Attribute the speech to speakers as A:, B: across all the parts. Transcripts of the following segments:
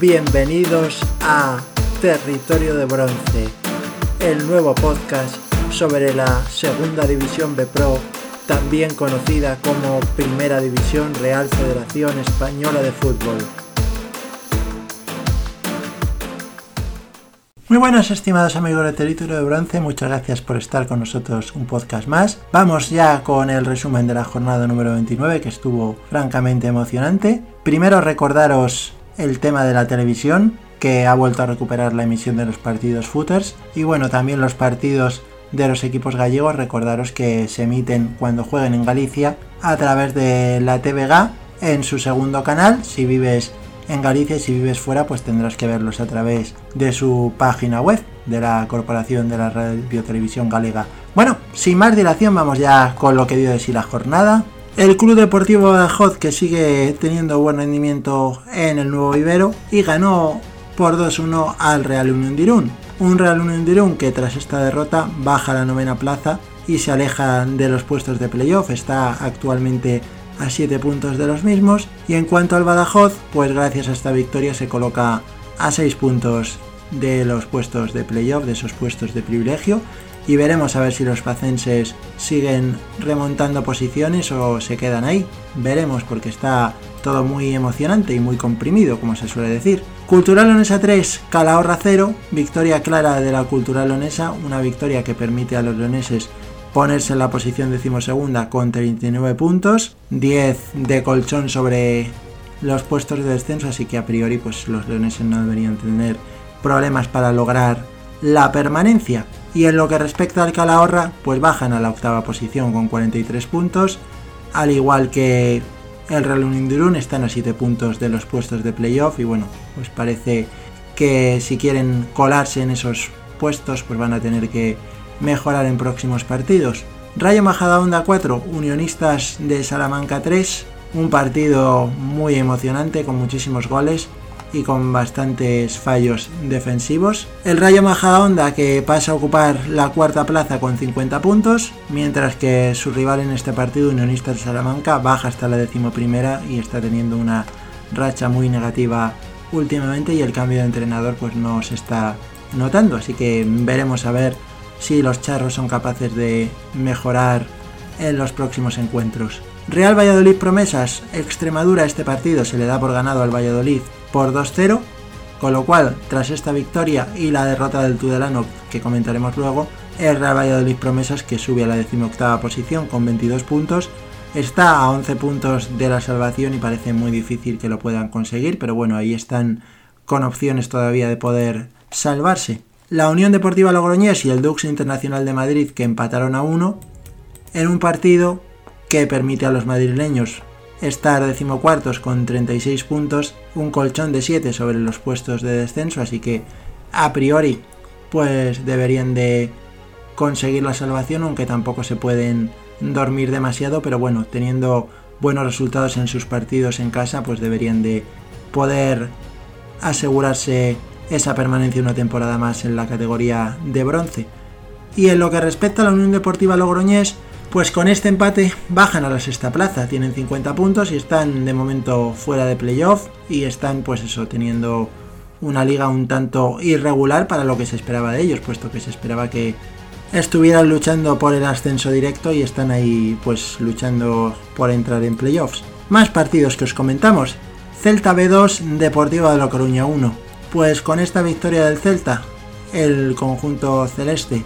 A: Bienvenidos a Territorio de Bronce, el nuevo podcast sobre la Segunda División B Pro, también conocida como Primera División Real Federación Española de Fútbol. Muy buenas estimados amigos de Territorio de Bronce, muchas gracias por estar con nosotros un podcast más. Vamos ya con el resumen de la jornada número 29 que estuvo francamente emocionante. Primero recordaros el tema de la televisión que ha vuelto a recuperar la emisión de los partidos footers y bueno también los partidos de los equipos gallegos recordaros que se emiten cuando jueguen en Galicia a través de la TVG en su segundo canal si vives en Galicia y si vives fuera pues tendrás que verlos a través de su página web de la Corporación de la Radio Televisión Galega. Bueno, sin más dilación vamos ya con lo que dio de sí la jornada. El Club Deportivo Badajoz que sigue teniendo buen rendimiento en el nuevo vivero y ganó por 2-1 al Real Unión de Irún. Un Real Unión de Irún que tras esta derrota baja a la novena plaza y se aleja de los puestos de playoff. Está actualmente a 7 puntos de los mismos. Y en cuanto al Badajoz, pues gracias a esta victoria se coloca a 6 puntos de los puestos de playoff, de esos puestos de privilegio. Y veremos a ver si los pacenses siguen remontando posiciones o se quedan ahí. Veremos porque está todo muy emocionante y muy comprimido, como se suele decir. Cultural Lonesa 3, Calahorra 0, victoria clara de la Cultural Lonesa, una victoria que permite a los leoneses ponerse en la posición decimosegunda con 39 puntos, 10 de colchón sobre los puestos de descenso, así que a priori pues los leoneses no deberían tener problemas para lograr la permanencia. Y en lo que respecta al Calahorra, pues bajan a la octava posición con 43 puntos, al igual que el Real Unión están a 7 puntos de los puestos de playoff y bueno, pues parece que si quieren colarse en esos puestos pues van a tener que mejorar en próximos partidos. Rayo Majadahonda 4, Unionistas de Salamanca 3, un partido muy emocionante con muchísimos goles y con bastantes fallos defensivos. El Rayo Majadahonda que pasa a ocupar la cuarta plaza con 50 puntos, mientras que su rival en este partido, Unionistas de Salamanca, baja hasta la decimoprimera y está teniendo una racha muy negativa últimamente y el cambio de entrenador pues no se está notando, así que veremos a ver si los charros son capaces de mejorar en los próximos encuentros. Real Valladolid Promesas, Extremadura este partido se le da por ganado al Valladolid por 2-0, con lo cual tras esta victoria y la derrota del Tudelano que comentaremos luego, el Real Valladolid Promesas que sube a la decimoctava posición con 22 puntos, está a 11 puntos de la salvación y parece muy difícil que lo puedan conseguir, pero bueno, ahí están con opciones todavía de poder salvarse. La Unión Deportiva Logroñés y el Dux Internacional de Madrid que empataron a uno en un partido que permite a los madrileños estar decimocuartos con 36 puntos, un colchón de 7 sobre los puestos de descenso, así que a priori pues deberían de conseguir la salvación, aunque tampoco se pueden dormir demasiado, pero bueno, teniendo buenos resultados en sus partidos en casa, pues deberían de poder asegurarse esa permanencia una temporada más en la categoría de bronce. Y en lo que respecta a la Unión Deportiva Logroñés, pues con este empate bajan a la sexta plaza, tienen 50 puntos y están de momento fuera de playoff y están pues eso, teniendo una liga un tanto irregular para lo que se esperaba de ellos, puesto que se esperaba que estuvieran luchando por el ascenso directo y están ahí pues luchando por entrar en playoffs. Más partidos que os comentamos. Celta B2, Deportiva de La Coruña 1. Pues con esta victoria del Celta, el conjunto celeste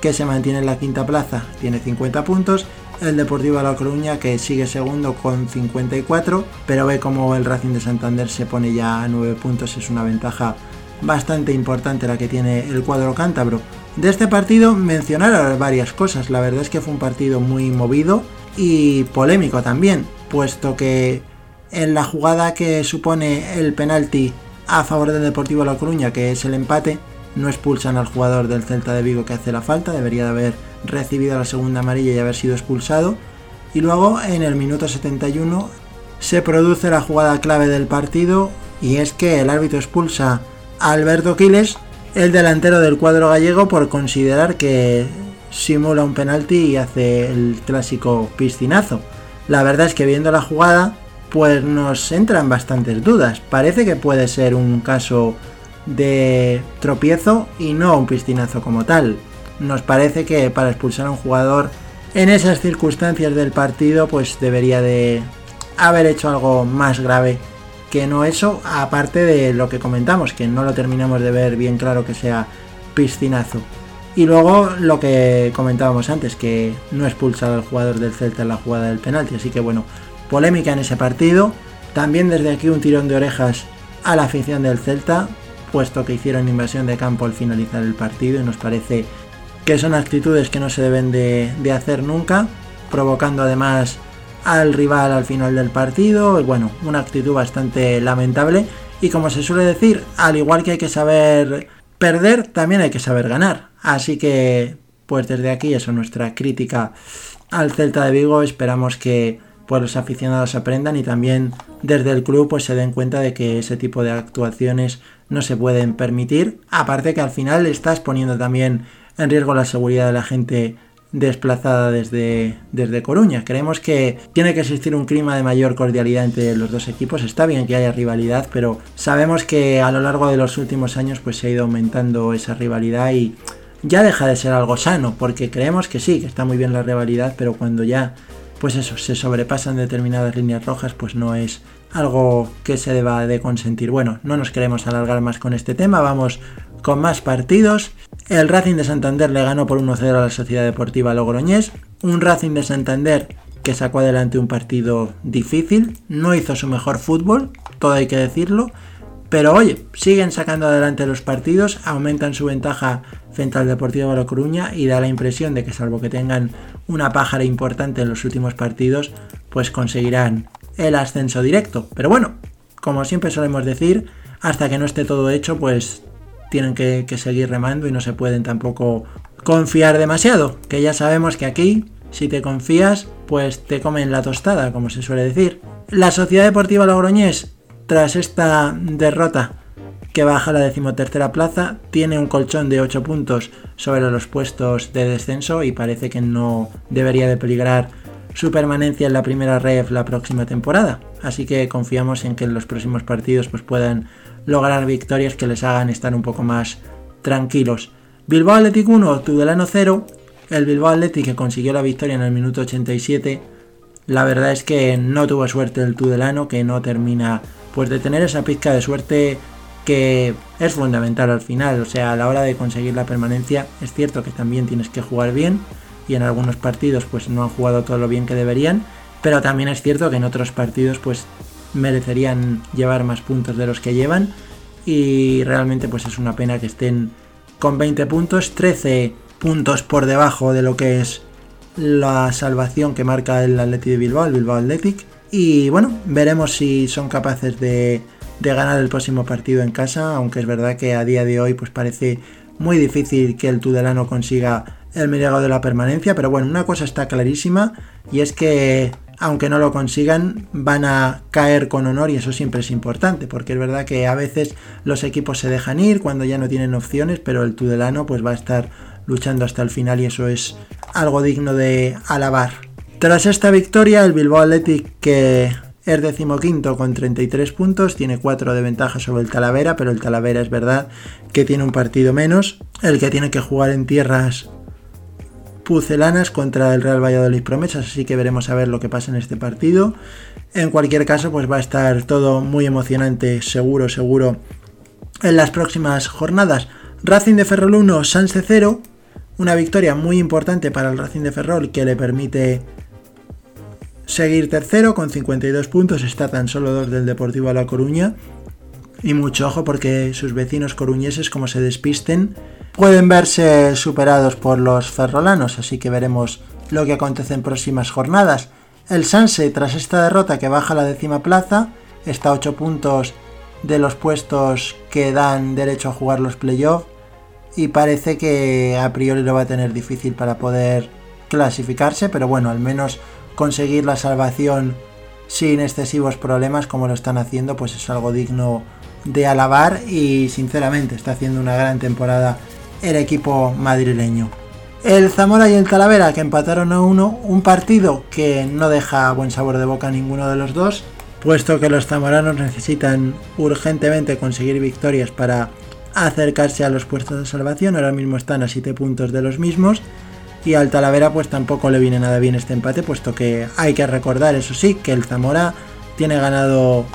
A: que se mantiene en la quinta plaza tiene 50 puntos, el Deportivo de La Coruña que sigue segundo con 54, pero ve como el Racing de Santander se pone ya a 9 puntos, es una ventaja bastante importante la que tiene el cuadro cántabro. De este partido mencionar varias cosas, la verdad es que fue un partido muy movido y polémico también, puesto que en la jugada que supone el penalti a favor del Deportivo La Coruña, que es el empate. No expulsan al jugador del Celta de Vigo que hace la falta, debería de haber recibido la segunda amarilla y haber sido expulsado. Y luego en el minuto 71 se produce la jugada clave del partido y es que el árbitro expulsa a Alberto Quiles, el delantero del cuadro gallego, por considerar que simula un penalti y hace el clásico piscinazo. La verdad es que viendo la jugada pues nos entran bastantes dudas. Parece que puede ser un caso de tropiezo y no un piscinazo como tal. Nos parece que para expulsar a un jugador en esas circunstancias del partido pues debería de haber hecho algo más grave que no eso, aparte de lo que comentamos, que no lo terminamos de ver bien claro que sea piscinazo. Y luego lo que comentábamos antes, que no expulsado al jugador del Celta en la jugada del penalti. Así que bueno, polémica en ese partido. También desde aquí un tirón de orejas a la afición del Celta, puesto que hicieron invasión de campo al finalizar el partido y nos parece que son actitudes que no se deben de, de hacer nunca, provocando además al rival al final del partido. Bueno, una actitud bastante lamentable. Y como se suele decir, al igual que hay que saber perder, también hay que saber ganar. Así que, pues desde aquí, eso, nuestra crítica al Celta de Vigo. Esperamos que pues, los aficionados aprendan y también desde el club pues se den cuenta de que ese tipo de actuaciones no se pueden permitir. Aparte que al final estás poniendo también en riesgo la seguridad de la gente desplazada desde, desde Coruña. Creemos que tiene que existir un clima de mayor cordialidad entre los dos equipos. Está bien que haya rivalidad, pero sabemos que a lo largo de los últimos años pues se ha ido aumentando esa rivalidad y ya deja de ser algo sano, porque creemos que sí, que está muy bien la rivalidad, pero cuando ya, pues eso, se sobrepasan determinadas líneas rojas, pues no es algo que se deba de consentir. Bueno, no nos queremos alargar más con este tema, vamos con más partidos. El Racing de Santander le ganó por 1-0 a la Sociedad Deportiva Logroñés, un Racing de Santander que sacó adelante un partido difícil, no hizo su mejor fútbol, todo hay que decirlo, pero oye, siguen sacando adelante los partidos, aumentan su ventaja frente al Deportivo de La Coruña y da la impresión de que salvo que tengan una pájara importante en los últimos partidos, pues conseguirán el ascenso directo. Pero bueno, como siempre solemos decir, hasta que no esté todo hecho, pues tienen que, seguir remando y no se pueden tampoco confiar demasiado. Que ya sabemos que aquí, si te confías, pues te comen la tostada, como se suele decir. La Sociedad Deportiva Logroñés tras esta derrota que baja la decimotercera plaza, tiene un colchón de 8 puntos sobre los puestos de descenso y parece que no debería de peligrar su permanencia en la primera ref la próxima temporada. Así que confiamos en que en los próximos partidos pues, puedan lograr victorias que les hagan estar un poco más tranquilos. Bilbao Athletic 1, Tudelano 0. El Bilbao Athletic que consiguió la victoria en el minuto 87. La verdad es que no tuvo suerte el Tudelano, que no termina pues de tener esa pizca de suerte que es fundamental al final, o sea, a la hora de conseguir la permanencia es cierto que también tienes que jugar bien y en algunos partidos pues no han jugado todo lo bien que deberían, pero también es cierto que en otros partidos pues merecerían llevar más puntos de los que llevan y realmente pues es una pena que estén con 20 puntos, 13 puntos por debajo de lo que es la salvación que marca el Athletic de Bilbao, el Bilbao Athletic. Y bueno, veremos si son capaces de, ganar el próximo partido en casa, aunque es verdad que a día de hoy pues parece muy difícil que el Tudelano consiga el milagro de la permanencia, pero bueno, una cosa está clarísima y es que aunque no lo consigan van a caer con honor y eso siempre es importante, porque es verdad que a veces los equipos se dejan ir cuando ya no tienen opciones, pero el Tudelano pues va a estar luchando hasta el final y eso es algo digno de alabar. Tras esta victoria, el Bilbao Athletic, que es decimoquinto con 33 puntos, tiene 4 de ventaja sobre el Talavera, pero el Talavera es verdad que tiene un partido menos, el que tiene que jugar en tierras pucelanas contra el Real Valladolid Promesas, así que veremos a ver lo que pasa en este partido. En cualquier caso, pues va a estar todo muy emocionante, seguro, seguro, en las próximas jornadas. Racing de Ferrol 1, Sanse 0, una victoria muy importante para el Racing de Ferrol que le permite seguir tercero con 52 puntos, está tan solo dos del Deportivo a La Coruña. Y mucho ojo porque sus vecinos coruñeses, como se despisten, pueden verse superados por los ferrolanos, así que veremos lo que acontece en próximas jornadas. El Sanse, tras esta derrota que baja a la décima plaza, está a 8 puntos de los puestos que dan derecho a jugar los playoffs y parece que a priori lo va a tener difícil para poder clasificarse, pero bueno, al menos conseguir la salvación sin excesivos problemas como lo están haciendo, pues es algo digno de alabar y sinceramente está haciendo una gran temporada el equipo madrileño. El Zamora y el Talavera que empataron a uno, un partido que no deja buen sabor de boca a ninguno de los dos. puesto que los zamoranos necesitan urgentemente conseguir victorias para acercarse a los puestos de salvación, ahora mismo están a 7 puntos de los mismos, y al Talavera pues tampoco le viene nada bien este empate, puesto que hay que recordar, eso sí, que el Zamora tiene ganado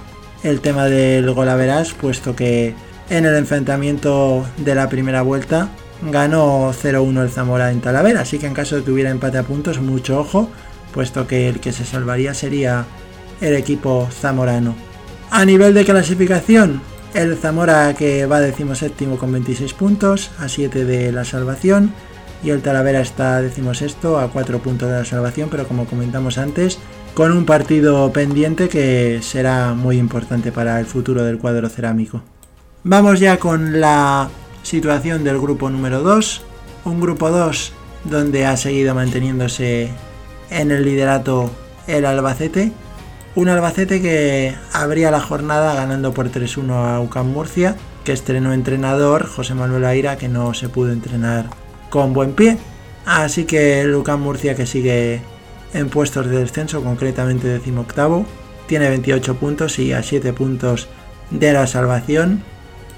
A: el tema del golaveras, puesto que en el enfrentamiento de la primera vuelta ganó 0-1 el Zamora en Talavera, así que en caso de que hubiera empate a puntos, mucho ojo, puesto que el que se salvaría sería el equipo zamorano. A nivel de clasificación, el Zamora que va séptimo con 26 puntos, a 7 de la salvación, y el Talavera está decimosexto a 4 puntos de la salvación, pero como comentamos antes, con un partido pendiente que será muy importante para el futuro del cuadro cerámico. Vamos ya con la situación del grupo número 2, un grupo 2 donde ha seguido manteniéndose en el liderato el Albacete, un Albacete que abría la jornada ganando por 3-1 a UCAM Murcia, que estrenó entrenador José Manuel Aira, que no se pudo entrenar con buen pie. Así que el UCAM Murcia que sigue en puestos de descenso, concretamente decimoctavo, tiene 28 puntos y a 7 puntos de la salvación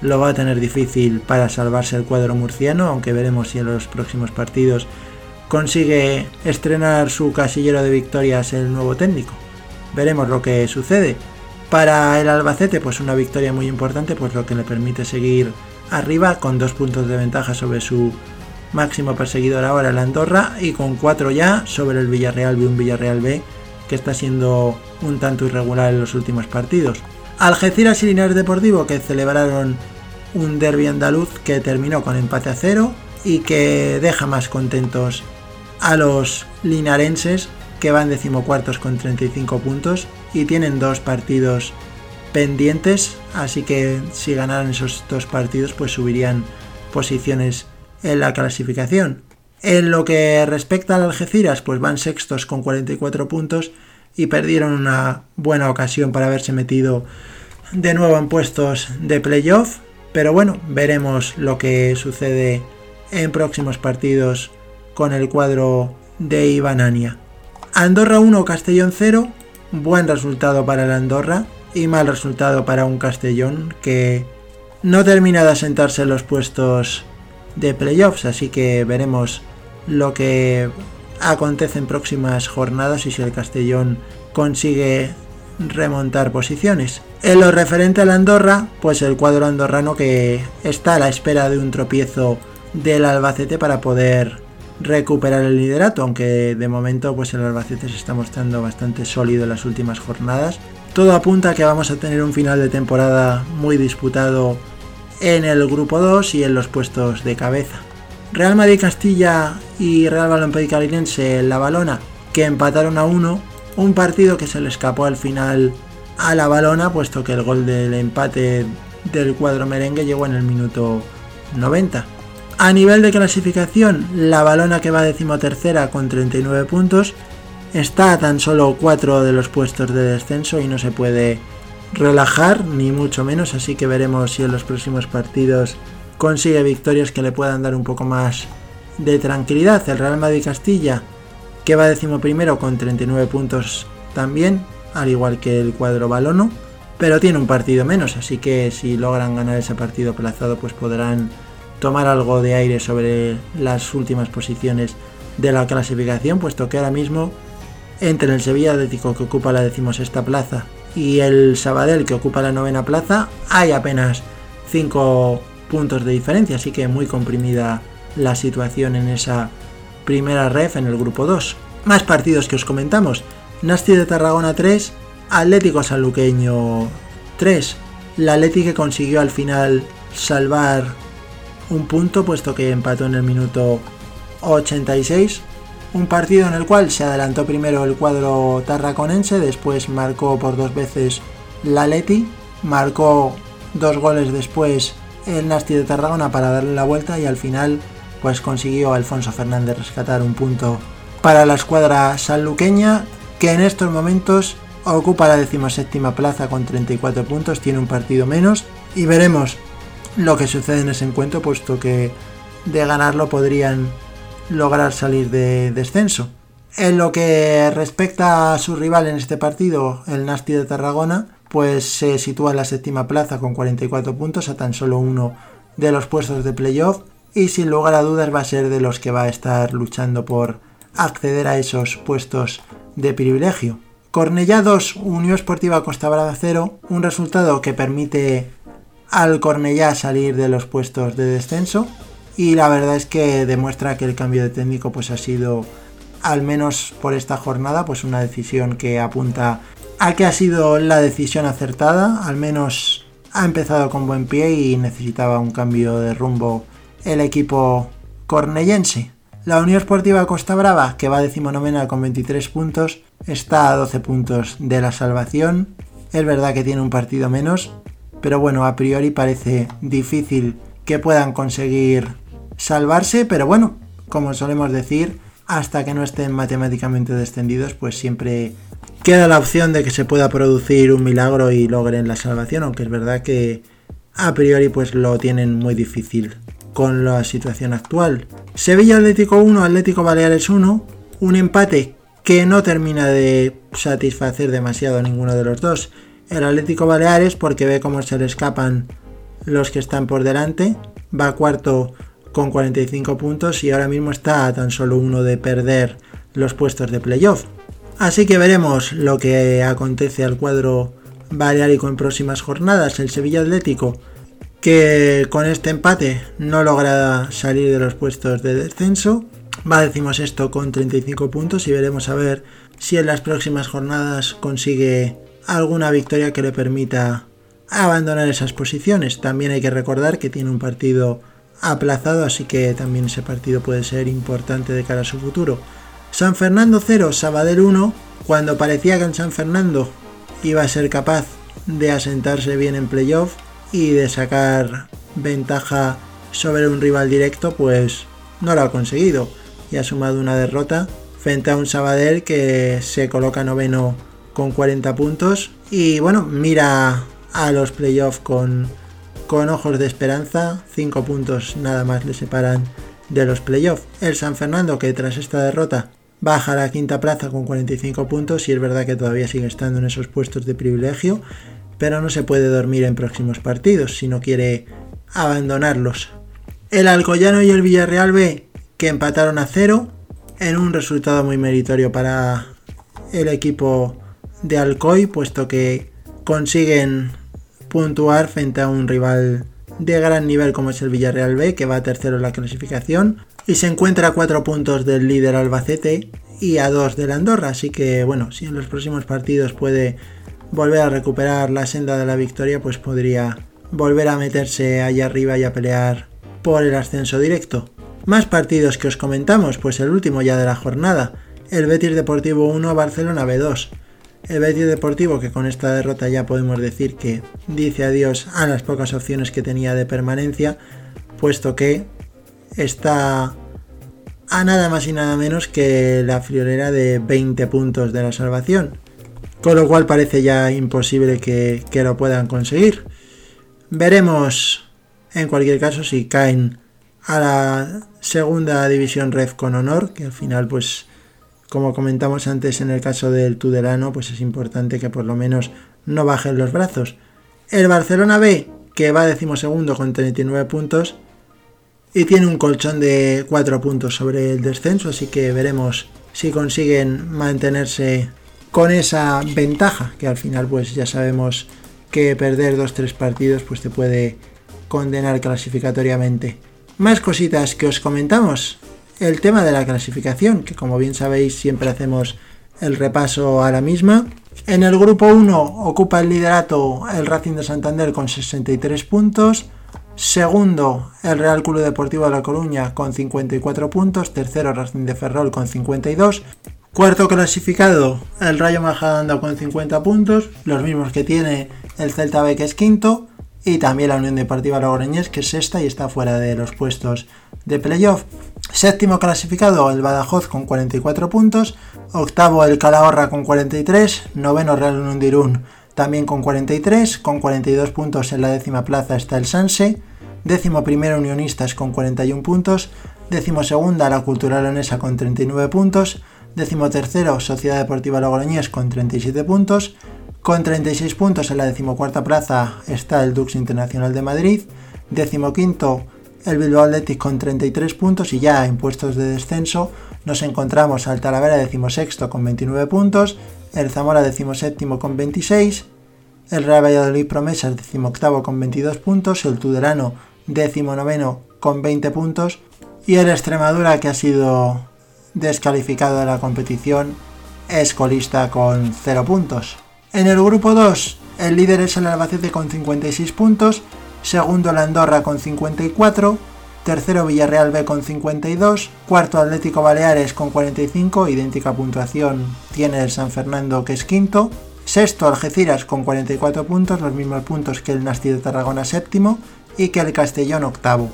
A: lo va a tener difícil para salvarse el cuadro murciano, aunque veremos si en los próximos partidos consigue estrenar su casillero de victorias el nuevo técnico. Veremos lo que sucede. Para el Albacete, pues una victoria muy importante, pues lo que le permite seguir arriba con dos puntos de ventaja sobre su máximo perseguidor ahora el Andorra y con cuatro ya sobre el Villarreal B, un Villarreal B que está siendo un tanto irregular en los últimos partidos. Algeciras y Linares Deportivo que celebraron un derby andaluz que terminó con empate a cero y que deja más contentos a los linarenses que van decimocuartos con 35 puntos y tienen dos partidos pendientes, así que si ganaran esos dos partidos pues subirían posiciones en la clasificación. En lo que respecta al Algeciras, pues van sextos con 44 puntos y perdieron una buena ocasión para haberse metido de nuevo en puestos de playoff. Pero bueno, veremos lo que sucede en próximos partidos con el cuadro de Ibanania. Andorra 1, Castellón 0. Buen resultado para el Andorra y mal resultado para un Castellón que no termina de asentarse en los puestos de playoffs. Así que veremos lo que acontece en próximas jornadas y si el Castellón consigue remontar posiciones. En lo referente al Andorra, pues el cuadro andorrano que está a la espera de un tropiezo del Albacete para poder recuperar el liderato, aunque de momento pues el Albacete se está mostrando bastante sólido en las últimas jornadas. Todo apunta a que vamos a tener un final de temporada muy disputado en el grupo 2 y en los puestos de cabeza. Real Madrid Castilla y Real Balompié Calinense en la balona que empataron a uno, un partido que se le escapó al final a la balona puesto que el gol del empate del cuadro merengue llegó en el minuto 90. A nivel de clasificación, la balona que va decimotercera con 39 puntos está a tan solo 4 de los puestos de descenso y no se puede relajar ni mucho menos, así que veremos si en los próximos partidos consigue victorias que le puedan dar un poco más de tranquilidad. El Real Madrid Castilla, que va primero con 39 puntos también, al igual que el cuadro balono, pero tiene un partido menos, así que si logran ganar ese partido aplazado, pues podrán tomar algo de aire sobre las últimas posiciones de la clasificación, puesto que ahora mismo entre el Sevilla Atlético que ocupa la decimosexta plaza y el Sabadell que ocupa la novena plaza hay apenas 5 puntos de diferencia, así que muy comprimida la situación en esa primera ref en el grupo 2. Más partidos que os comentamos. Nasti de Tarragona 3, Atlético Sanluqueño 3. La Atleti que consiguió al final salvar un punto puesto que empató en el minuto 86. Un partido en el cual se adelantó primero el cuadro tarraconense, después marcó por dos veces la Leti, marcó dos goles después el Nasti de Tarragona para darle la vuelta y al final pues consiguió Alfonso Fernández rescatar un punto para la escuadra sanluqueña que en estos momentos ocupa la decimoséptima plaza con 34 puntos, tiene un partido menos y veremos lo que sucede en ese encuentro, puesto que de ganarlo podrían lograr salir de descenso. En lo que respecta a su rival en este partido, el Nasti de Tarragona, pues se sitúa en la séptima plaza con 44 puntos a tan solo uno de los puestos de playoff y sin lugar a dudas va a ser de los que va a estar luchando por acceder a esos puestos de privilegio. Cornellá 2, Unión Esportiva Costa Brava 0, un resultado que permite al Cornellá salir de los puestos de descenso y la verdad es que demuestra que el cambio de técnico pues ha sido al menos por esta jornada, pues una decisión que apunta a que ha sido la decisión acertada, al menos ha empezado con buen pie y necesitaba un cambio de rumbo el equipo cornellense. La Unión Esportiva Costa Brava, que va decimonovena con 23 puntos, está a 12 puntos de la salvación. Es verdad que tiene un partido menos, pero bueno, a priori parece difícil que puedan conseguir salvarse, pero bueno, como solemos decir, hasta que no estén matemáticamente descendidos, pues siempre queda la opción de que se pueda producir un milagro y logren la salvación, aunque es verdad que a priori pues lo tienen muy difícil con la situación actual. Sevilla Atlético 1, Atlético Baleares 1, un empate que no termina de satisfacer demasiado a ninguno de los dos. El Atlético Baleares porque ve cómo se le escapan los que están por delante, va cuarto con 45 puntos y ahora mismo está a tan solo uno de perder los puestos de playoff. Así que veremos lo que acontece al cuadro baleárico en próximas jornadas. El Sevilla Atlético, que con este empate no logra salir de los puestos de descenso, va decimos esto con 35 puntos y veremos a ver si en las próximas jornadas consigue alguna victoria que le permita abandonar esas posiciones. También hay que recordar que tiene un partido aplazado, así que también ese partido puede ser importante de cara a su futuro. San Fernando 0, Sabadell 1, cuando parecía que en San Fernando iba a ser capaz de asentarse bien en playoff y de sacar ventaja sobre un rival directo, pues no lo ha conseguido y ha sumado una derrota frente a un Sabadell que se coloca noveno con 40 puntos y bueno, mira a los playoffs con con ojos de esperanza, 5 puntos nada más le separan de los playoffs. El San Fernando que tras esta derrota baja a la quinta plaza con 45 puntos y es verdad que todavía sigue estando en esos puestos de privilegio, pero no se puede dormir en próximos partidos si no quiere abandonarlos. El Alcoyano y el Villarreal B que empataron a cero en un resultado muy meritorio para el equipo de Alcoy, puesto que consiguen puntuar frente a un rival de gran nivel como es el Villarreal B, que va tercero en la clasificación y se encuentra a 4 puntos del líder Albacete y a 2 del Andorra. Así que bueno, si en los próximos partidos puede volver a recuperar la senda de la victoria, pues podría volver a meterse allá arriba y a pelear por el ascenso directo. Más partidos que os comentamos, pues el último ya de la jornada, el Betis Deportivo 1 Barcelona B2. El Betis Deportivo, que con esta derrota ya podemos decir que dice adiós a las pocas opciones que tenía de permanencia, puesto que está a nada más y nada menos que la friolera de 20 puntos de la salvación, con lo cual parece ya imposible que, que lo puedan conseguir. Veremos en cualquier caso si caen a la segunda división Red con honor, que al final pues como comentamos antes en el caso del Tudelano, pues es importante que por lo menos no bajen los brazos. El Barcelona B, que va decimosegundo con 39 puntos y tiene un colchón de 4 puntos sobre el descenso, así que veremos si consiguen mantenerse con esa ventaja, que al final pues ya sabemos que perder 2-3 partidos pues te puede condenar clasificatoriamente. Más cositas que os comentamos el tema de la clasificación, que como bien sabéis siempre hacemos el repaso a la misma. En el grupo 1 ocupa el liderato el Racing de Santander con 63 puntos. Segundo, el Real Club Deportivo de La Coruña con 54 puntos. Tercero, Racing de Ferrol con 52. Cuarto clasificado, el Rayo Majadahonda con 50 puntos, los mismos que tiene el Celta B que es quinto. Y también la Unión Deportiva Logroñés que es sexta y está fuera de los puestos de playoff. Séptimo clasificado el Badajoz con 44 puntos, octavo el Calahorra con 43, noveno Real Unión también con 43, con 42 puntos en la décima plaza está el Sanse, décimo primero Unionistas con 41 puntos, décimo segunda la Cultural Leonesa con 39 puntos, Décimo tercero, Sociedad Deportiva Logroñés con 37 puntos. Con 36 puntos en la decimocuarta plaza está el Dux Internacional de Madrid. Décimo quinto, el Bilbao Athletic con 33 puntos y ya en puestos de descenso nos encontramos al Talavera decimosexto con 29 puntos, el Zamora decimoséptimo con 26, el Real Valladolid Promesas decimoctavo con 22 puntos, el Tudelano decimonoveno con 20 puntos y el Extremadura que ha sido descalificado de la competición es colista con 0 puntos. En el grupo 2 el líder es el Albacete con 56 puntos, segundo la Andorra con 54, tercero Villarreal B con 52, cuarto Atlético Baleares con 45, idéntica puntuación tiene el San Fernando que es quinto, sexto Algeciras con 44 puntos, los mismos puntos que el Nasti de Tarragona séptimo y que el Castellón octavo.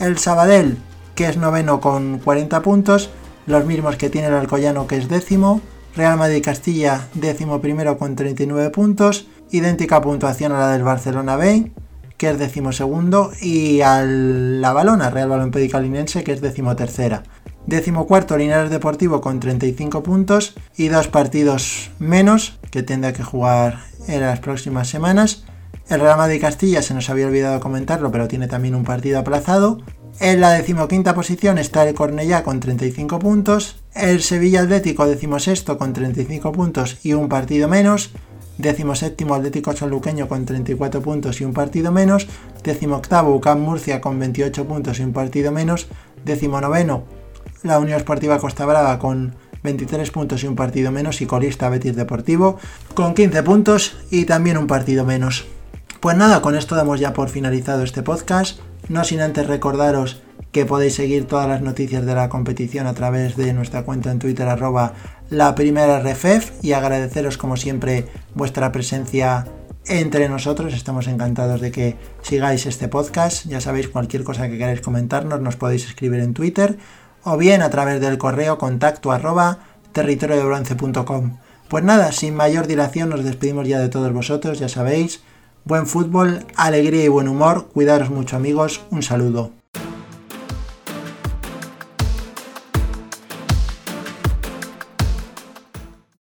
A: El Sabadell que es noveno con 40 puntos, los mismos que tiene el Alcoyano que es décimo, Real Madrid Castilla décimo primero con 39 puntos, idéntica puntuación a la del Barcelona B, que es decimosegundo, y a la Balona, Real Balompédica Linense, que es decimotercera. Décimo cuarto, Linares Deportivo con 35 puntos y dos partidos menos que tendrá que jugar en las próximas semanas. El Real Madrid Castilla se nos había olvidado comentarlo, pero tiene también un partido aplazado. En la decimoquinta posición está el Cornellá con 35 puntos, el Sevilla Atlético decimosexto con 35 puntos y un partido menos, décimo séptimo Atlético Sanluqueño con 34 puntos y un partido menos, décimo octavo UCAM Murcia con 28 puntos y un partido menos, décimo noveno la Unión Esportiva Costa Brava con 23 puntos y un partido menos y colista Betis Deportivo con 15 puntos y también un partido menos. Pues nada, con esto damos ya por finalizado este podcast, no sin antes recordaros que podéis seguir todas las noticias de la competición a través de nuestra cuenta en Twitter arroba la primera RFF y agradeceros como siempre vuestra presencia entre nosotros. Estamos encantados de que sigáis este podcast. Ya sabéis, cualquier cosa que queráis comentarnos nos podéis escribir en Twitter o bien a través del correo contacto arroba territoriodebronce.com. Pues nada, sin mayor dilación nos despedimos ya de todos vosotros, ya sabéis. Buen fútbol, alegría y buen humor. Cuidaros mucho amigos. Un saludo.